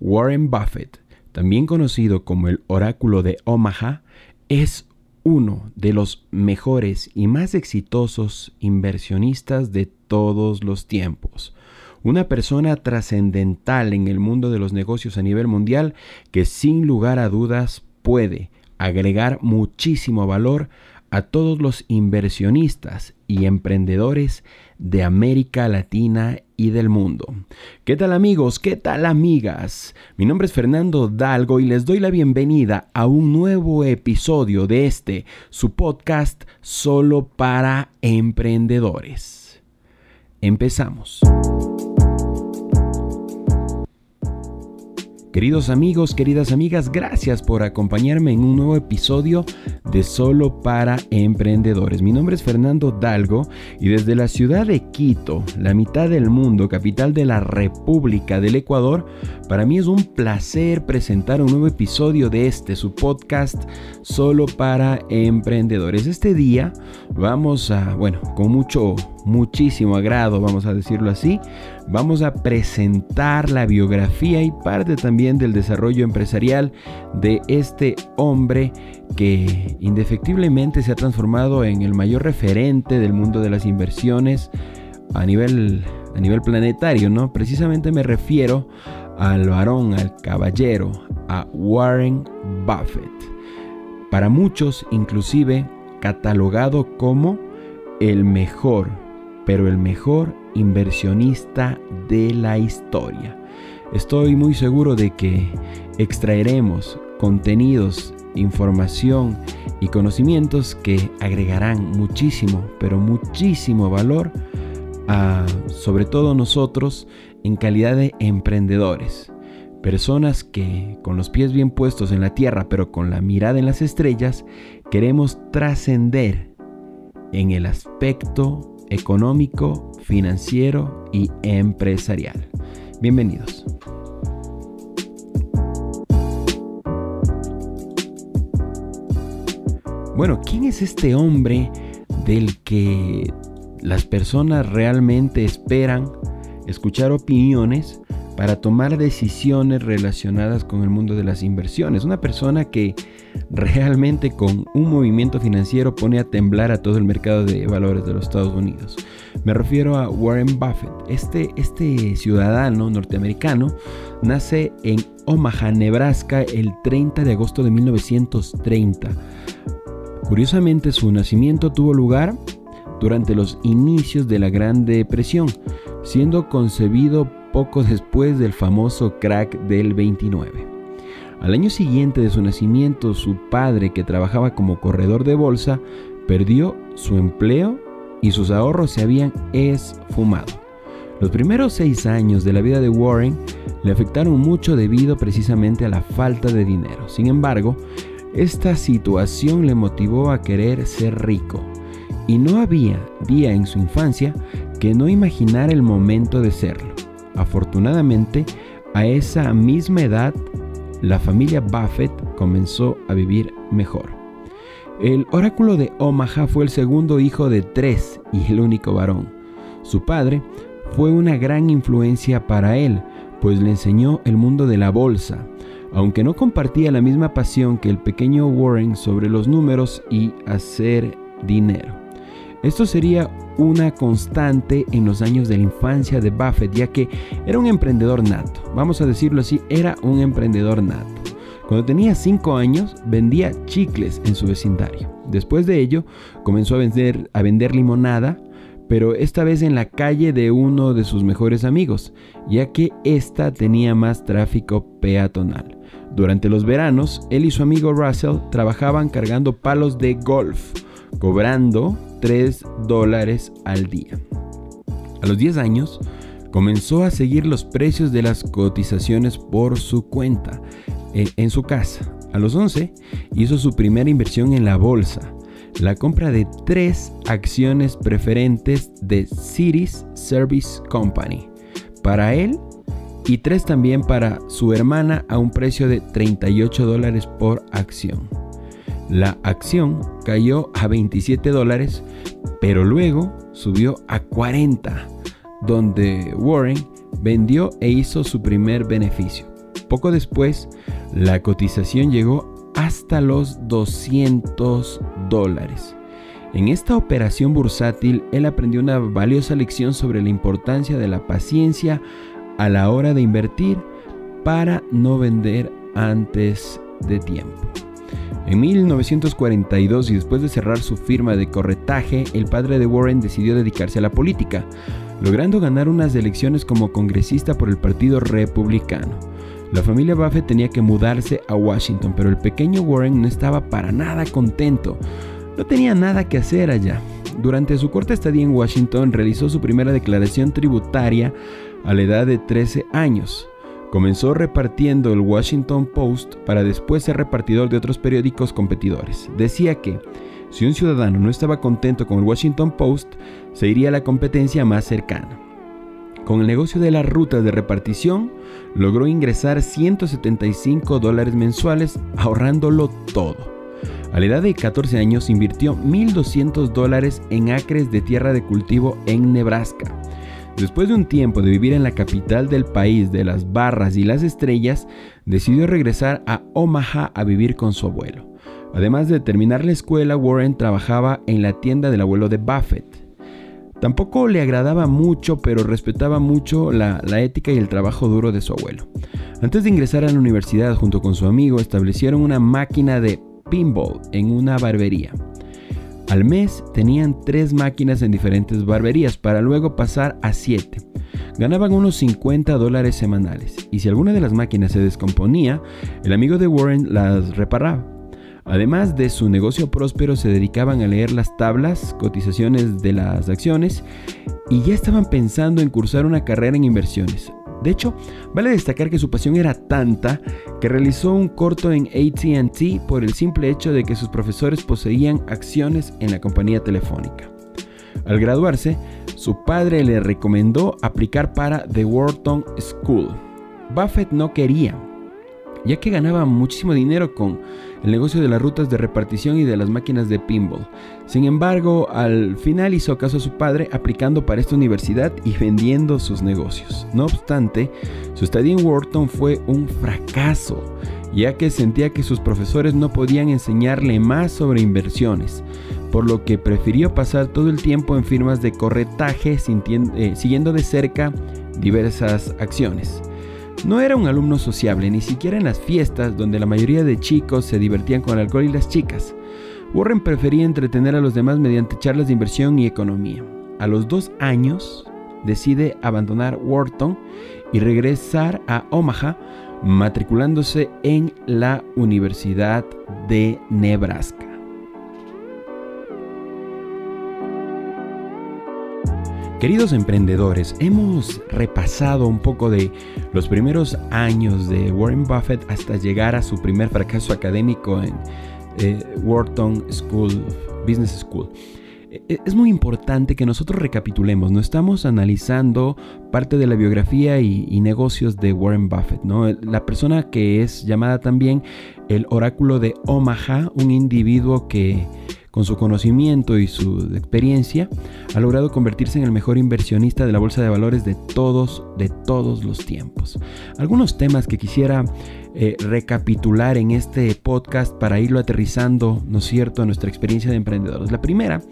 Warren Buffett, también conocido como el oráculo de Omaha, es uno de los mejores y más exitosos inversionistas de todos los tiempos. Una persona trascendental en el mundo de los negocios a nivel mundial que sin lugar a dudas puede agregar muchísimo valor a todos los inversionistas y emprendedores de América Latina y del mundo. ¿Qué tal amigos? ¿Qué tal amigas? Mi nombre es Fernando Dalgo y les doy la bienvenida a un nuevo episodio de este, su podcast solo para emprendedores. Empezamos. Queridos amigos, queridas amigas, gracias por acompañarme en un nuevo episodio de Solo para Emprendedores. Mi nombre es Fernando Dalgo y desde la ciudad de Quito, la mitad del mundo, capital de la República del Ecuador, para mí es un placer presentar un nuevo episodio de este, su podcast Solo para Emprendedores. Este día vamos a, bueno, con mucho muchísimo agrado, vamos a decirlo así, vamos a presentar la biografía y parte también del desarrollo empresarial de este hombre que indefectiblemente se ha transformado en el mayor referente del mundo de las inversiones a nivel, a nivel planetario, ¿no? Precisamente me refiero al varón, al caballero, a Warren Buffett. Para muchos, inclusive, catalogado como el mejor pero el mejor inversionista de la historia. Estoy muy seguro de que extraeremos contenidos, información y conocimientos que agregarán muchísimo, pero muchísimo valor a sobre todo nosotros en calidad de emprendedores. Personas que con los pies bien puestos en la tierra, pero con la mirada en las estrellas, queremos trascender en el aspecto económico, financiero y empresarial. Bienvenidos. Bueno, ¿quién es este hombre del que las personas realmente esperan escuchar opiniones para tomar decisiones relacionadas con el mundo de las inversiones? Una persona que realmente con un movimiento financiero pone a temblar a todo el mercado de valores de los Estados Unidos. Me refiero a Warren Buffett. Este, este ciudadano norteamericano nace en Omaha, Nebraska, el 30 de agosto de 1930. Curiosamente, su nacimiento tuvo lugar durante los inicios de la Gran Depresión, siendo concebido poco después del famoso crack del 29. Al año siguiente de su nacimiento, su padre, que trabajaba como corredor de bolsa, perdió su empleo y sus ahorros se habían esfumado. Los primeros seis años de la vida de Warren le afectaron mucho debido precisamente a la falta de dinero. Sin embargo, esta situación le motivó a querer ser rico. Y no había día en su infancia que no imaginara el momento de serlo. Afortunadamente, a esa misma edad la familia Buffett comenzó a vivir mejor. El oráculo de Omaha fue el segundo hijo de tres y el único varón. Su padre fue una gran influencia para él, pues le enseñó el mundo de la bolsa, aunque no compartía la misma pasión que el pequeño Warren sobre los números y hacer dinero. Esto sería una constante en los años de la infancia de Buffett, ya que era un emprendedor nato. Vamos a decirlo así, era un emprendedor nato. Cuando tenía 5 años vendía chicles en su vecindario. Después de ello comenzó a vender, a vender limonada, pero esta vez en la calle de uno de sus mejores amigos, ya que ésta tenía más tráfico peatonal. Durante los veranos, él y su amigo Russell trabajaban cargando palos de golf, cobrando 3 dólares al día. A los 10 años, comenzó a seguir los precios de las cotizaciones por su cuenta eh, en su casa. A los 11 hizo su primera inversión en la bolsa, la compra de tres acciones preferentes de Cities Service Company para él y tres también para su hermana a un precio de 38 dólares por acción. La acción cayó a 27 dólares, pero luego subió a 40, donde Warren vendió e hizo su primer beneficio. poco después, la cotización llegó hasta los 200 dólares. En esta operación bursátil, él aprendió una valiosa lección sobre la importancia de la paciencia a la hora de invertir para no vender antes de tiempo. En 1942 y después de cerrar su firma de corretaje, el padre de Warren decidió dedicarse a la política, logrando ganar unas elecciones como congresista por el Partido Republicano. La familia Buffett tenía que mudarse a Washington, pero el pequeño Warren no estaba para nada contento. No tenía nada que hacer allá. Durante su corta estadía en Washington realizó su primera declaración tributaria a la edad de 13 años. Comenzó repartiendo el Washington Post para después ser repartidor de otros periódicos competidores. Decía que si un ciudadano no estaba contento con el Washington Post, se iría a la competencia más cercana. Con el negocio de las rutas de repartición, logró ingresar 175 dólares mensuales ahorrándolo todo. A la edad de 14 años invirtió 1.200 dólares en acres de tierra de cultivo en Nebraska. Después de un tiempo de vivir en la capital del país de las barras y las estrellas, decidió regresar a Omaha a vivir con su abuelo. Además de terminar la escuela, Warren trabajaba en la tienda del abuelo de Buffett. Tampoco le agradaba mucho, pero respetaba mucho la, la, ética y el trabajo duro de su abuelo. Antes de ingresar a la universidad junto con su amigo, establecieron una máquina de pinball en una barbería. Al mes tenían tres máquinas en diferentes barberías para luego pasar a siete. Ganaban unos 50 dólares semanales y si alguna de las máquinas se descomponía, el amigo de Warren las reparaba. Además de su negocio próspero, se dedicaban a leer las tablas, cotizaciones de las acciones y ya estaban pensando en cursar una carrera en inversiones. De hecho, vale destacar que su pasión era tanta que realizó un corto en ATT por el simple hecho de que sus profesores poseían acciones en la compañía telefónica. Al graduarse, su padre le recomendó aplicar para The Wharton School. Buffett no quería, ya que ganaba muchísimo dinero con el negocio de las rutas de repartición y de las máquinas de pinball. Sin embargo, al final hizo caso a su padre aplicando para esta universidad y vendiendo sus negocios. No obstante, su estadía en Wharton fue un fracaso, ya que sentía que sus profesores no podían enseñarle más sobre inversiones, por lo que prefirió pasar todo el tiempo en firmas de corretaje eh, siguiendo de cerca diversas acciones. No era un alumno sociable, ni siquiera en las fiestas donde la mayoría de chicos se divertían con el alcohol y las chicas. Warren prefería entretener a los demás mediante charlas de inversión y economía. A los dos años decide abandonar Wharton y regresar a Omaha, matriculándose en la Universidad de Nebraska. Queridos emprendedores, hemos repasado un poco de los primeros años de Warren Buffett hasta llegar a su primer fracaso académico en eh, Wharton School, Business School. E, es muy importante que nosotros recapitulemos, no estamos analizando parte de la biografía y, negocios de Warren Buffett, ¿no? La persona que es llamada también el oráculo de Omaha, un individuo que con su conocimiento y su experiencia, ha logrado convertirse en el mejor inversionista de la bolsa de valores de todos, de todos los tiempos. Algunos temas que quisiera eh, recapitular en este podcast para irlo aterrizando, ¿no es cierto?, a nuestra experiencia de emprendedores. La primera,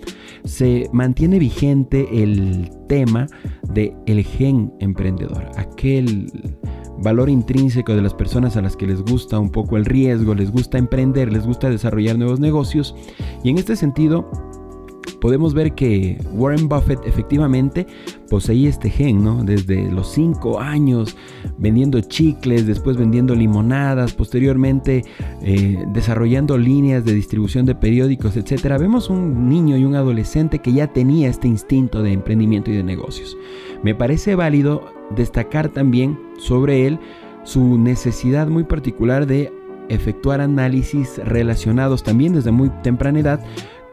se mantiene vigente el tema de el gen emprendedor, aquel valor intrínseco de las personas a las que les gusta un poco el riesgo, les gusta emprender, les gusta desarrollar nuevos negocios. Y en este sentido, podemos ver que Warren Buffett efectivamente poseía este gen, ¿no? Desde los 5 años vendiendo chicles, después vendiendo limonadas, posteriormente eh, desarrollando líneas de distribución de periódicos, etc. Vemos un niño y un adolescente que ya tenía este instinto de emprendimiento y de negocios. Me parece válido destacar también sobre él su necesidad muy particular de efectuar análisis relacionados también desde muy temprana edad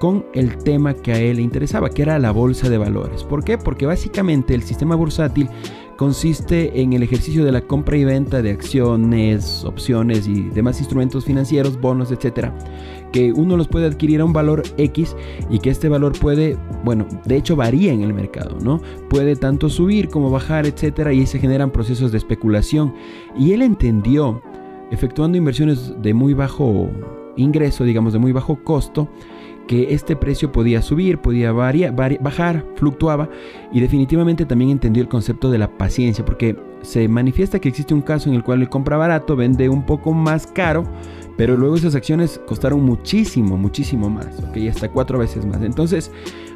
con el tema que a él le interesaba, que era la bolsa de valores. ¿Por qué? Porque básicamente el sistema bursátil consiste en el ejercicio de la compra y venta de acciones, opciones y demás instrumentos financieros, bonos, etcétera, que uno los puede adquirir a un valor X y que este valor puede, bueno, de hecho varía en el mercado, ¿no? Puede tanto subir como bajar, etcétera, y se generan procesos de especulación. Y él entendió, efectuando inversiones de muy bajo ingreso, digamos, de muy bajo costo, que este precio podía subir, podía variar, bajar, fluctuaba y definitivamente también entendió el concepto de la paciencia porque se manifiesta que existe un caso en el cual él compra barato, vende un poco más caro, pero luego esas acciones costaron muchísimo, muchísimo más, ok, hasta cuatro veces más. Entonces,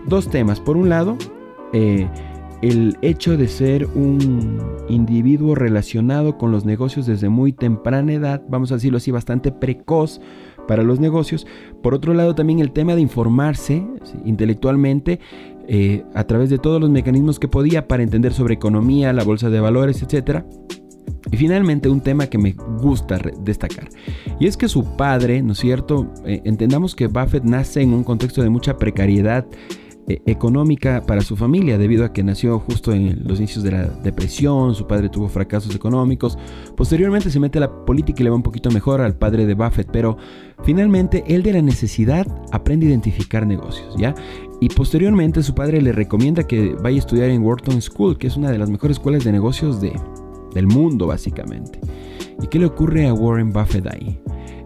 dos temas. Por un lado, eh, el hecho de ser un individuo relacionado con los negocios desde muy temprana edad, vamos a decirlo así, bastante precoz, para los negocios. Por otro lado, también el tema de informarse intelectualmente eh, a través de todos los mecanismos que podía para entender sobre economía, la bolsa de valores, etc. Y finalmente un tema que me gusta destacar. Y es que su padre, ¿no es cierto? Eh, entendamos que Buffett nace en un contexto de mucha precariedad eh, económica para su familia debido a que nació justo en los inicios de la depresión, su padre tuvo fracasos económicos, posteriormente se mete a la política y le va un poquito mejor al padre de Buffett, pero finalmente él de la necesidad aprende a identificar negocios, ¿ya? Y posteriormente su padre le recomienda que vaya a estudiar en Wharton School, que es una de las mejores escuelas de negocios de, del mundo básicamente. ¿Y qué le ocurre a Warren Buffett ahí?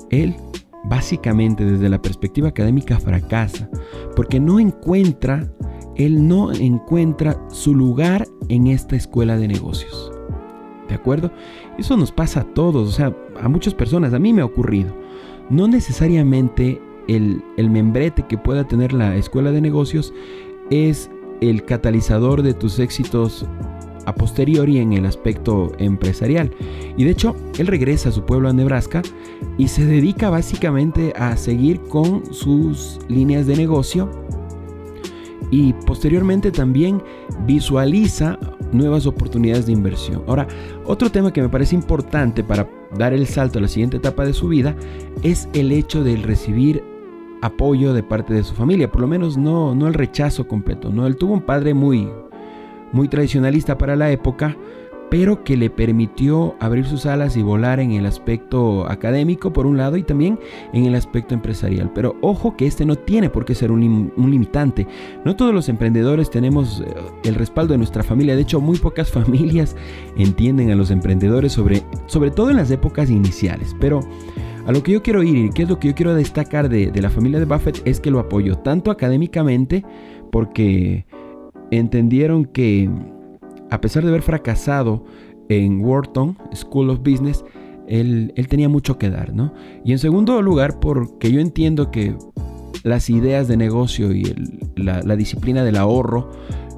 Él básicamente desde la perspectiva académica fracasa, porque no encuentra, él no encuentra su lugar en esta escuela de negocios. ¿De acuerdo? Eso nos pasa a todos, o sea, a muchas personas, a mí me ha ocurrido. No necesariamente el, el membrete que pueda tener la escuela de negocios es el catalizador de tus éxitos a posteriori en el aspecto empresarial. Y de hecho, él regresa a su pueblo, a Nebraska, y se dedica básicamente a seguir con sus líneas de negocio y posteriormente también visualiza nuevas oportunidades de inversión. Ahora, otro tema que me parece importante para dar el salto a la siguiente etapa de su vida es el hecho de recibir apoyo de parte de su familia, por lo menos no, no el rechazo completo. ¿no? Él tuvo un padre muy, muy tradicionalista para la época, pero que le permitió abrir sus alas y volar en el aspecto académico por un lado y también en el aspecto empresarial. Pero ojo que este no tiene por qué ser un, limitante. No todos los emprendedores tenemos eh, el respaldo de nuestra familia. De hecho, muy pocas familias entienden a los emprendedores sobre, sobre todo en las épocas iniciales. Pero a lo que yo quiero ir y qué es lo que yo quiero destacar de, de la familia de Buffett es que lo apoyó tanto académicamente porque entendieron que a pesar de haber fracasado en Wharton School of Business, él, tenía mucho que dar, ¿no? Y en segundo lugar, porque yo entiendo que las ideas de negocio y la, disciplina del ahorro,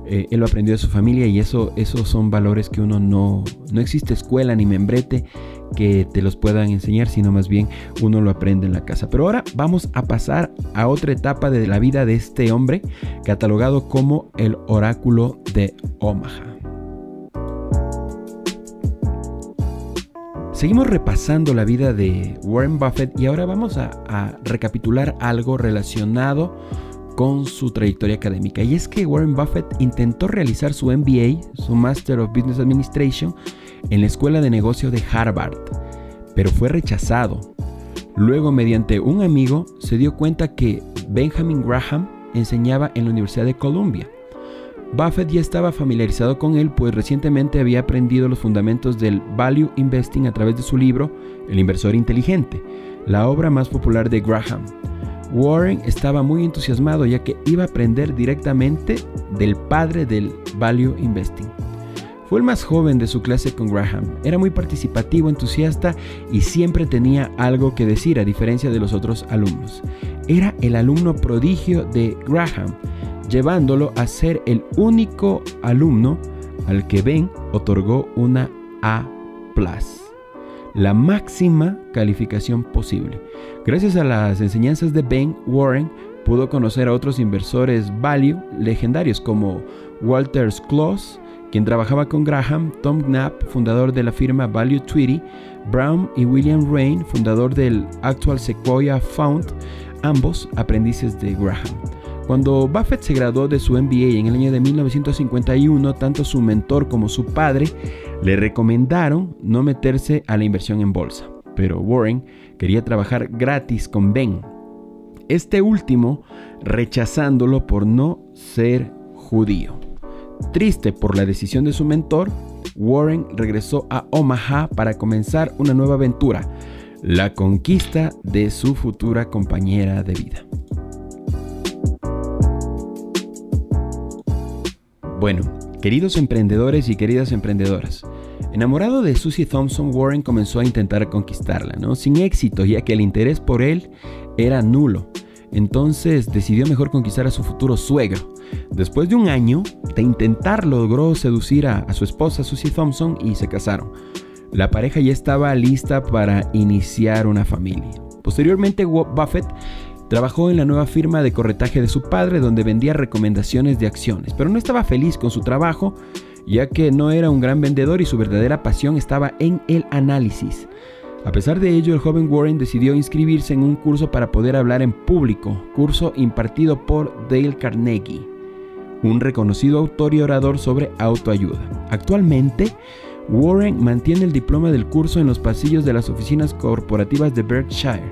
eh, él lo aprendió de su familia y eso, esos son valores que uno no, no existe escuela ni membrete que te los puedan enseñar, sino más bien uno lo aprende en la casa. Pero ahora vamos a pasar a otra etapa de la vida de este hombre, catalogado como el oráculo de Omaha. Seguimos repasando la vida de Warren Buffett y ahora vamos a, a, recapitular algo relacionado con su trayectoria académica. Y es que Warren Buffett intentó realizar su MBA, su Master of Business Administration, en la Escuela de Negocio de Harvard, pero fue rechazado. Luego, mediante un amigo, se dio cuenta que Benjamin Graham enseñaba en la Universidad de Columbia. Buffett ya estaba familiarizado con él, pues recientemente había aprendido los fundamentos del Value Investing a través de su libro El inversor inteligente, la obra más popular de Graham. Warren estaba muy entusiasmado ya que iba a aprender directamente del padre del Value Investing. Fue el más joven de su clase con Graham. Era muy participativo, entusiasta y siempre tenía algo que decir a diferencia de los otros alumnos. Era el alumno prodigio de Graham, llevándolo a ser el único alumno al que Ben otorgó una A la máxima calificación posible. Gracias a las enseñanzas de Ben Warren, pudo conocer a otros inversores value legendarios como Walter Close, quien trabajaba con Graham, Tom Knapp, fundador de la firma Value Tweety, Brown y William Rain, fundador del actual Sequoia Fund, ambos aprendices de Graham. Cuando Buffett se graduó de su MBA en el año de 1951, tanto su mentor como su padre le recomendaron no meterse a la inversión en bolsa, pero Warren quería trabajar gratis con Ben, este último rechazándolo por no ser judío. Triste por la decisión de su mentor, Warren regresó a Omaha para comenzar una nueva aventura, la conquista de su futura compañera de vida. Bueno, queridos emprendedores y queridas emprendedoras, enamorado de Susie Thompson, Warren comenzó a intentar conquistarla, ¿no? Sin éxito, ya que el interés por él era nulo. Entonces decidió mejor conquistar a su futuro suegro. Después de un año de intentar, logró seducir a, a su esposa Susie Thompson y se casaron. La pareja ya estaba lista para iniciar una familia. Posteriormente, Buffett Trabajó en la nueva firma de corretaje de su padre donde vendía recomendaciones de acciones, pero no estaba feliz con su trabajo ya que no era un gran vendedor y su verdadera pasión estaba en el análisis. A pesar de ello, el joven Warren decidió inscribirse en un curso para poder hablar en público, curso impartido por Dale Carnegie, un reconocido autor y orador sobre autoayuda. Actualmente, Warren mantiene el diploma del curso en los pasillos de las oficinas corporativas de Berkshire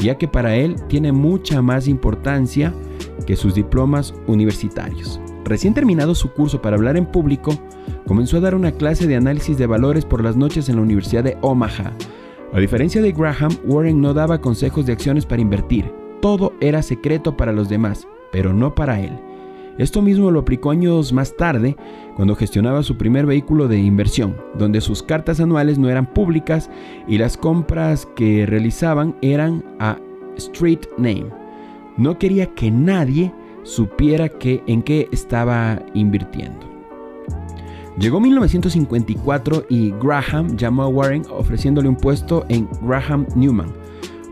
ya que para él tiene mucha más importancia que sus diplomas universitarios. Recién terminado su curso para hablar en público, comenzó a dar una clase de análisis de valores por las noches en la Universidad de Omaha. A diferencia de Graham, Warren no daba consejos de acciones para invertir. Todo era secreto para los demás, pero no para él. Esto mismo lo aplicó años más tarde, cuando gestionaba su primer vehículo de inversión, donde sus cartas anuales no eran públicas y las compras que realizaban eran a street name. No quería que nadie supiera en qué estaba invirtiendo. Llegó 1954 y Graham llamó a Warren ofreciéndole un puesto en Graham Newman,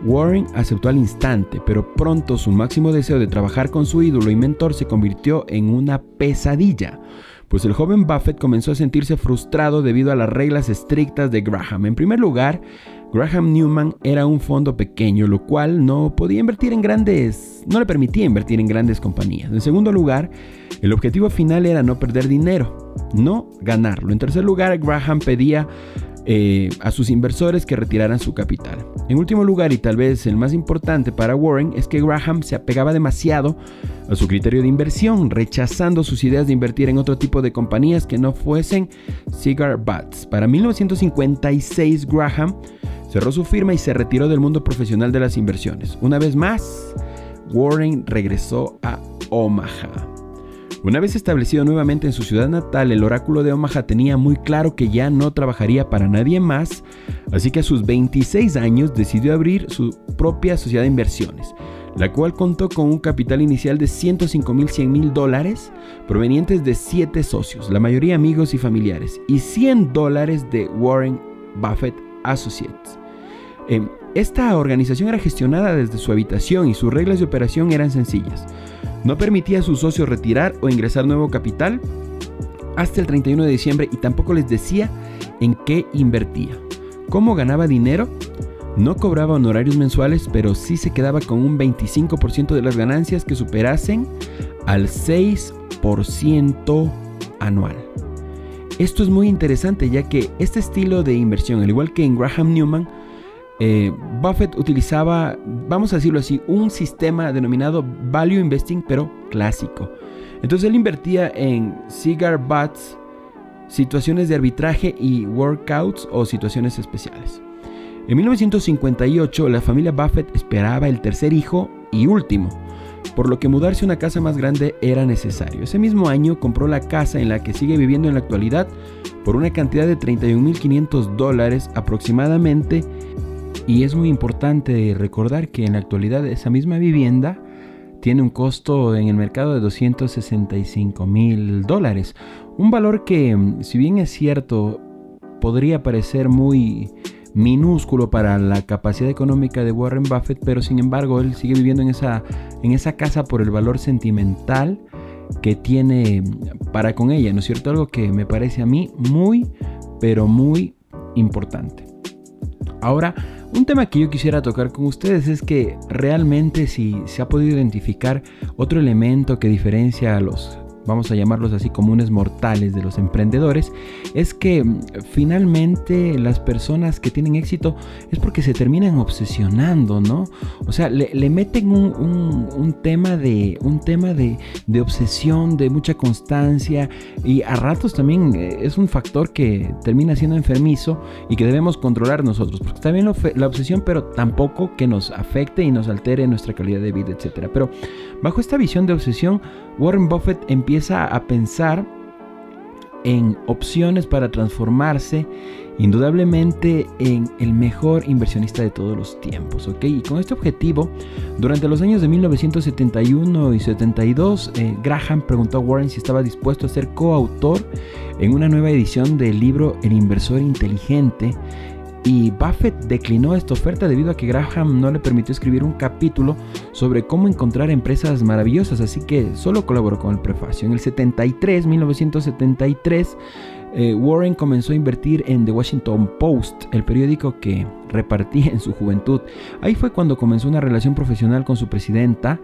Warren aceptó al instante, pero pronto su máximo deseo de trabajar con su ídolo y mentor se convirtió en una pesadilla, pues el joven Buffett comenzó a sentirse frustrado debido a las reglas estrictas de Graham. En primer lugar, Graham Newman era un fondo pequeño, lo cual no podía invertir en grandes, no le permitía invertir en grandes compañías. En segundo lugar, el objetivo final era no perder dinero, no ganarlo. En tercer lugar, Graham pedía eh, a sus inversores que retiraran su capital. En último lugar, y tal vez el más importante para Warren, es que Graham se apegaba demasiado a su criterio de inversión, rechazando sus ideas de invertir en otro tipo de compañías que no fuesen cigar butts. Para 1956, Graham cerró su firma y se retiró del mundo profesional de las inversiones. Una vez más, Warren regresó a Omaha. Una vez establecido nuevamente en su ciudad natal, el oráculo de Omaha tenía muy claro que ya no trabajaría para nadie más, así que a sus 26 años decidió abrir su propia sociedad de inversiones, la cual contó con un capital inicial de 105 mil 100 mil dólares provenientes de 7 socios, la mayoría amigos y familiares, y 100 dólares de Warren Buffett Associates. Em, esta organización era gestionada desde su habitación y sus reglas de operación eran sencillas. No permitía a sus socios retirar o ingresar nuevo capital hasta el 31 de diciembre y tampoco les decía en qué invertía. ¿Cómo ganaba dinero? No cobraba honorarios mensuales, pero sí se quedaba con un 25% de las ganancias que superasen al 6% anual. Esto es muy interesante ya que este estilo de inversión, al igual que en Graham Newman, eh, Buffett utilizaba, vamos a decirlo así, un sistema denominado Value Investing, pero clásico. Entonces él invertía en cigar butts, situaciones de arbitraje y workouts o situaciones especiales. En 1958 la familia Buffett esperaba el tercer hijo y último, por lo que mudarse a una casa más grande era necesario. Ese mismo año compró la casa en la que sigue viviendo en la actualidad por una cantidad de 31.500 dólares aproximadamente y es muy importante recordar que en la actualidad esa misma vivienda tiene un costo en el mercado de 265 mil dólares. Un valor que, si bien es cierto, podría parecer muy minúsculo para la capacidad económica de Warren Buffett, pero sin embargo él sigue viviendo en esa, en esa casa por el valor sentimental que tiene para con ella, ¿no es cierto? Algo que me parece a mí muy, pero muy importante. Ahora, Un tema que yo quisiera tocar con ustedes es que realmente si se ha podido identificar otro elemento que diferencia a los vamos a llamarlos así, comunes mortales de los emprendedores, es que mm, finalmente las personas que tienen éxito es porque se terminan obsesionando, ¿no? O sea, le, meten un, tema, de, un tema de, obsesión, de mucha constancia y a ratos también eh, es un factor que termina siendo enfermizo y que debemos controlar nosotros, porque bien la obsesión, pero tampoco que nos afecte y nos altere nuestra calidad de vida, etc. Pero bajo esta visión de obsesión, Warren Buffett empieza a pensar en opciones para transformarse indudablemente en el mejor inversionista de todos los tiempos. Y con este objetivo, durante los años de 1971 y 72, eh, Graham preguntó a Warren si estaba dispuesto a ser coautor en una nueva edición del libro El inversor inteligente, y Buffett declinó esta oferta debido a que Graham no le permitió escribir un capítulo sobre cómo encontrar empresas maravillosas, así que solo colaboró con el prefacio. En el 73, 1973, eh, Warren comenzó a invertir en The Washington Post, el periódico que repartía en su juventud. Ahí fue cuando comenzó una relación profesional con su presidenta,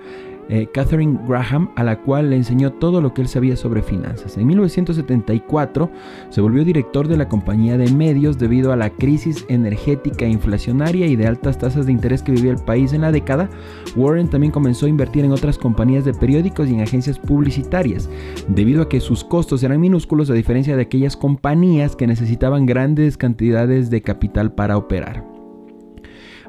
eh, Catherine Graham, a la cual le enseñó todo lo que él sabía sobre finanzas. En 1974 se volvió director de la compañía de medios debido a la crisis energética inflacionaria y de altas tasas de interés que vivía el país en la década. Warren también comenzó a invertir en otras compañías de periódicos y en agencias publicitarias, debido a que sus costos eran minúsculos a diferencia de aquellas compañías que necesitaban grandes cantidades de capital para operar.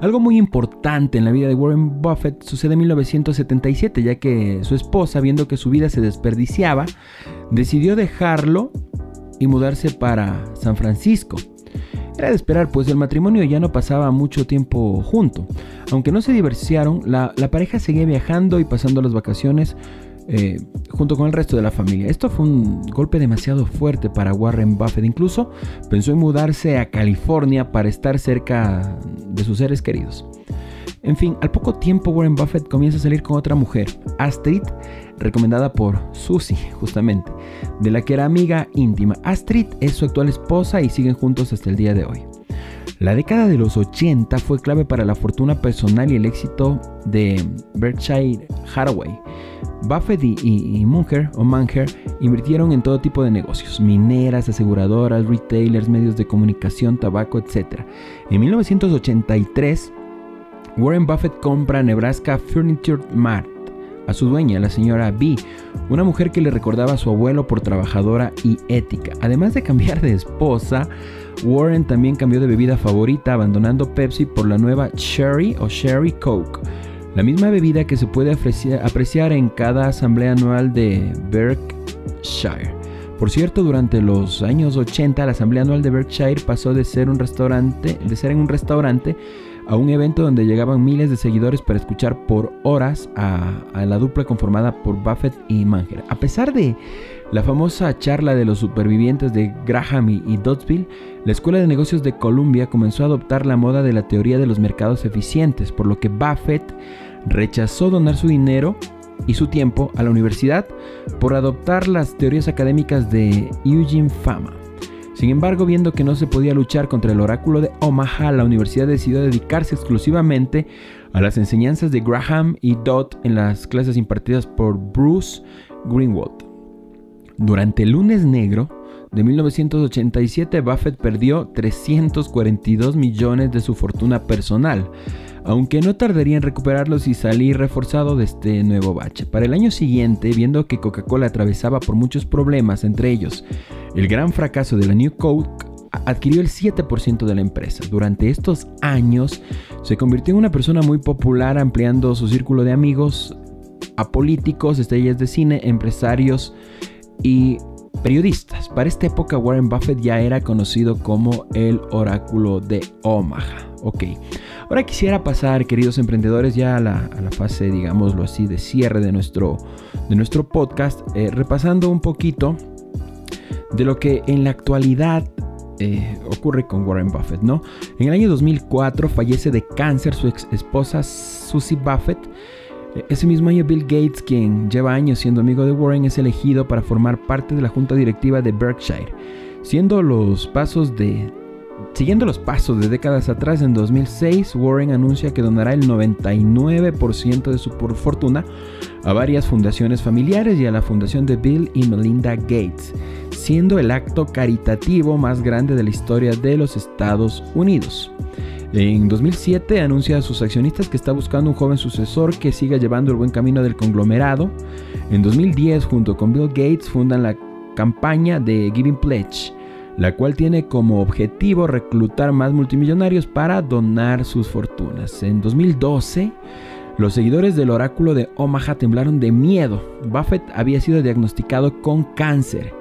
Algo muy importante en la vida de Warren Buffett sucede en 1977, ya que su esposa, viendo que su vida se desperdiciaba, decidió dejarlo y mudarse para San Francisco. Era de esperar, pues el matrimonio ya no pasaba mucho tiempo junto. Aunque no se divorciaron, la, la pareja seguía viajando y pasando las vacaciones eh, junto con el resto de la familia. Esto fue un golpe demasiado fuerte para Warren Buffett. Incluso pensó en mudarse a California para estar cerca de sus seres queridos. En fin, al poco tiempo Warren Buffett comienza a salir con otra mujer, Astrid, recomendada por Susie, justamente, de la que era amiga íntima. Astrid es su actual esposa y siguen juntos hasta el día de hoy. La década de los 80 fue clave para la fortuna personal y el éxito de Berkshire Hathaway. Buffett y, Munger o Manger invirtieron en todo tipo de negocios, mineras, aseguradoras, retailers, medios de comunicación, tabaco, etc. En 1983, Warren Buffett compra Nebraska Furniture Mart a su dueña, la señora B, una mujer que le recordaba a su abuelo por trabajadora y ética. Además de cambiar de esposa, Warren también cambió de bebida favorita, abandonando Pepsi por la nueva Cherry o Sherry Coke, la misma bebida que se puede apreciar en cada asamblea anual de Berkshire. Por cierto, durante los años 80 la asamblea anual de Berkshire pasó de ser un restaurante, de ser en un restaurante a un evento donde llegaban miles de seguidores para escuchar por horas a, a la dupla conformada por Buffett y Manger. A pesar de la famosa charla de los supervivientes de Graham y Doddsville, la Escuela de Negocios de Columbia comenzó a adoptar la moda de la teoría de los mercados eficientes, por lo que Buffett rechazó donar su dinero y su tiempo a la universidad por adoptar las teorías académicas de Eugene Fama. Sin embargo, viendo que no se podía luchar contra el oráculo de Omaha, la universidad decidió dedicarse exclusivamente a las enseñanzas de Graham y Dodd en las clases impartidas por Bruce Greenwald. Durante el lunes negro de 1987, Buffett perdió 342 millones de su fortuna personal, aunque no tardaría en recuperarlos y salir reforzado de este nuevo bache. Para el año siguiente, viendo que Coca-Cola atravesaba por muchos problemas, entre ellos el gran fracaso de la New Coke, adquirió el 7% de la empresa. Durante estos años se convirtió en una persona muy popular ampliando su círculo de amigos a políticos, estrellas de cine, empresarios y periodistas. Para esta época Warren Buffett ya era conocido como el oráculo de Omaha. Ok, ahora quisiera pasar, queridos emprendedores, ya a la, fase, digámoslo así, de cierre de nuestro, de nuestro podcast, eh, repasando un poquito de lo que en la actualidad eh, ocurre con Warren Buffett, ¿no? En el año 2004 fallece de cáncer su ex esposa Susie Buffett ese mismo año Bill Gates, quien lleva años siendo amigo de Warren, es elegido para formar parte de la junta directiva de Berkshire, siendo los pasos de Siguiendo los pasos de décadas atrás, en 2006 Warren anuncia que donará el 99% de su fortuna a varias fundaciones familiares y a la fundación de Bill y Melinda Gates, siendo el acto caritativo más grande de la historia de los Estados Unidos. En 2007 anuncia a sus accionistas que está buscando un joven sucesor que siga llevando el buen camino del conglomerado. En 2010, junto con Bill Gates, fundan la campaña de Giving Pledge, la cual tiene como objetivo reclutar más multimillonarios para donar sus fortunas. En 2012, los seguidores del oráculo de Omaha temblaron de miedo. Buffett había sido diagnosticado con cáncer.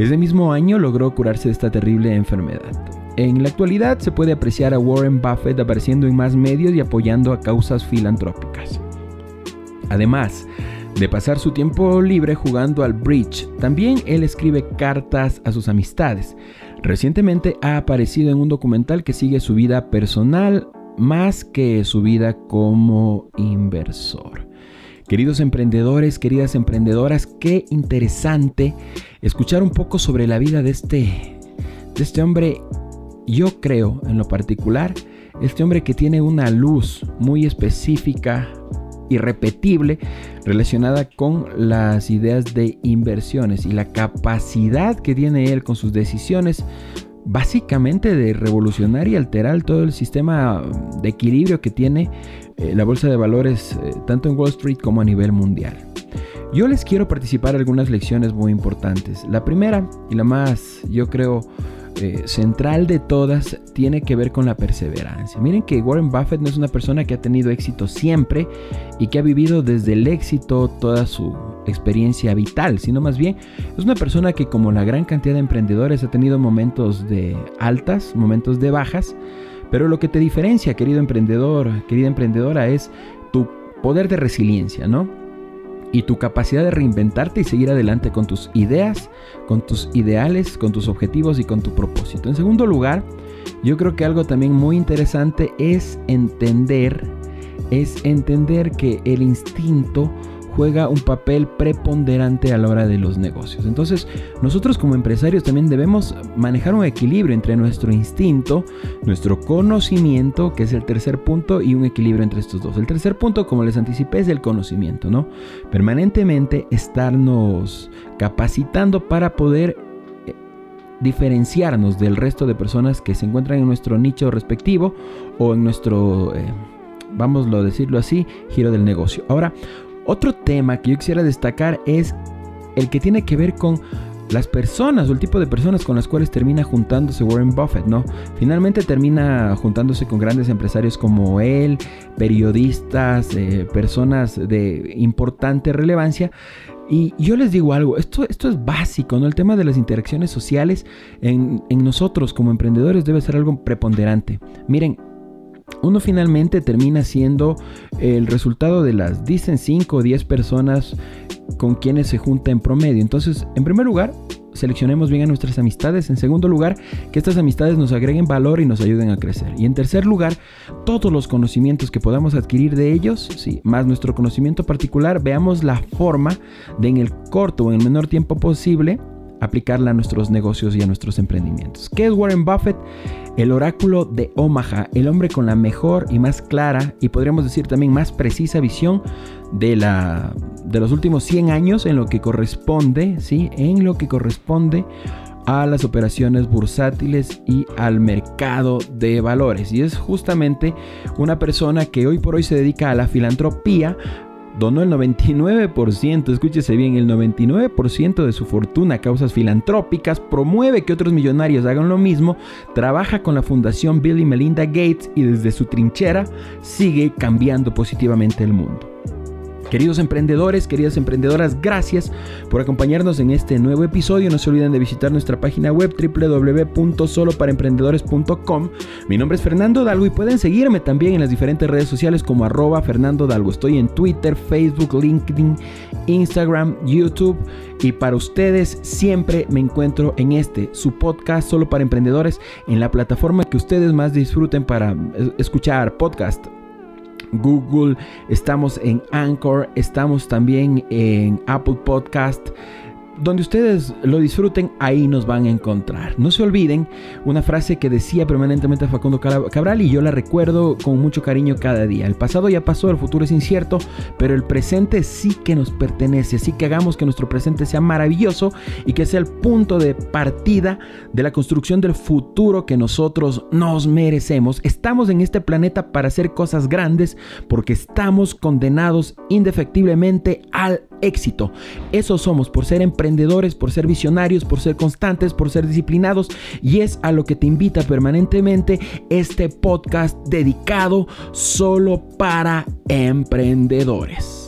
Ese mismo año logró curarse de esta terrible enfermedad. En la actualidad se puede apreciar a Warren Buffett apareciendo en más medios y apoyando a causas filantrópicas. Además de pasar su tiempo libre jugando al bridge, también él escribe cartas a sus amistades. Recientemente ha aparecido en un documental que sigue su vida personal más que su vida como inversor. Queridos emprendedores, queridas emprendedoras, qué interesante escuchar un poco sobre la vida de este, de este hombre yo creo en lo particular, este hombre que tiene una luz muy específica, irrepetible, relacionada con las ideas de inversiones y la capacidad que tiene él con sus decisiones básicamente de revolucionar y alterar todo el sistema de equilibrio que tiene eh, la bolsa de valores eh, tanto en Wall Street como a nivel mundial. Yo les quiero participar algunas lecciones muy importantes. La primera y la más, yo creo, eh, central de todas tiene que ver con la perseverancia. Miren que Warren Buffett no es una persona que ha tenido éxito siempre y que ha vivido desde el éxito toda su experiencia vital, sino más bien es una persona que como la gran cantidad de emprendedores ha tenido momentos de altas, momentos de bajas, pero lo que te diferencia, querido emprendedor, querida emprendedora, es tu poder de resiliencia, ¿no? Y tu capacidad de reinventarte y seguir adelante con tus ideas, con tus ideales, con tus objetivos y con tu propósito. En segundo lugar, yo creo que algo también muy interesante es entender, es entender que el instinto juega un papel preponderante a la hora de los negocios. Entonces, nosotros como empresarios también debemos manejar un equilibrio entre nuestro instinto, nuestro conocimiento, que es el tercer punto, y un equilibrio entre estos dos. El tercer punto, como les anticipé, es el conocimiento, ¿no? Permanentemente estarnos capacitando para poder eh, diferenciarnos del resto de personas que se encuentran en nuestro nicho respectivo o en nuestro, eh, vamos a decirlo así, giro del negocio. Ahora, otro tema que yo quisiera destacar es el que tiene que ver con las personas o el tipo de personas con las cuales termina juntándose Warren Buffett, ¿no? Finalmente termina juntándose con grandes empresarios como él, periodistas, eh, personas de importante relevancia. Y yo les digo algo, esto, esto es básico, ¿no? El tema de las interacciones sociales en, en nosotros como emprendedores debe ser algo preponderante. Miren, uno finalmente termina siendo el resultado de las, dicen 5 o 10 personas con quienes se junta en promedio. Entonces, en primer lugar, seleccionemos bien a nuestras amistades. En segundo lugar, que estas amistades nos agreguen valor y nos ayuden a crecer. Y en tercer lugar, todos los conocimientos que podamos adquirir de ellos, sí, más nuestro conocimiento particular, veamos la forma de en el corto o en el menor tiempo posible aplicarla a nuestros negocios y a nuestros emprendimientos. ¿Qué es Warren Buffett? El oráculo de Omaha, el hombre con la mejor y más clara y podríamos decir también más precisa visión de, la, de los últimos 100 años en lo que corresponde, ¿sí? En lo que corresponde a las operaciones bursátiles y al mercado de valores. Y es justamente una persona que hoy por hoy se dedica a la filantropía, donó el 99%, escúchese bien, el 99% de su fortuna a causas filantrópicas, promueve que otros millonarios hagan lo mismo, trabaja con la Fundación Bill y Melinda Gates y desde su trinchera sigue cambiando positivamente el mundo. Queridos emprendedores, queridas emprendedoras, gracias por acompañarnos en este nuevo episodio. No se olviden de visitar nuestra página web www.soloparaemprendedores.com. Mi nombre es Fernando Dalgo y pueden seguirme también en las diferentes redes sociales como arroba Fernando Dalgo. Estoy en Twitter, Facebook, LinkedIn, Instagram, YouTube. Y para ustedes siempre me encuentro en este, su podcast solo para emprendedores, en la plataforma que ustedes más disfruten para escuchar podcast Google, estamos en Anchor, estamos también en Apple Podcast. Donde ustedes lo disfruten, ahí nos van a encontrar. No se olviden una frase que decía permanentemente Facundo Cabral y yo la recuerdo con mucho cariño cada día. El pasado ya pasó, el futuro es incierto, pero el presente sí que nos pertenece. Así que hagamos que nuestro presente sea maravilloso y que sea el punto de partida de la construcción del futuro que nosotros nos merecemos. Estamos en este planeta para hacer cosas grandes porque estamos condenados indefectiblemente al éxito. Eso somos por ser emprendedores, por ser visionarios, por ser constantes, por ser disciplinados y es a lo que te invita permanentemente este podcast dedicado solo para emprendedores.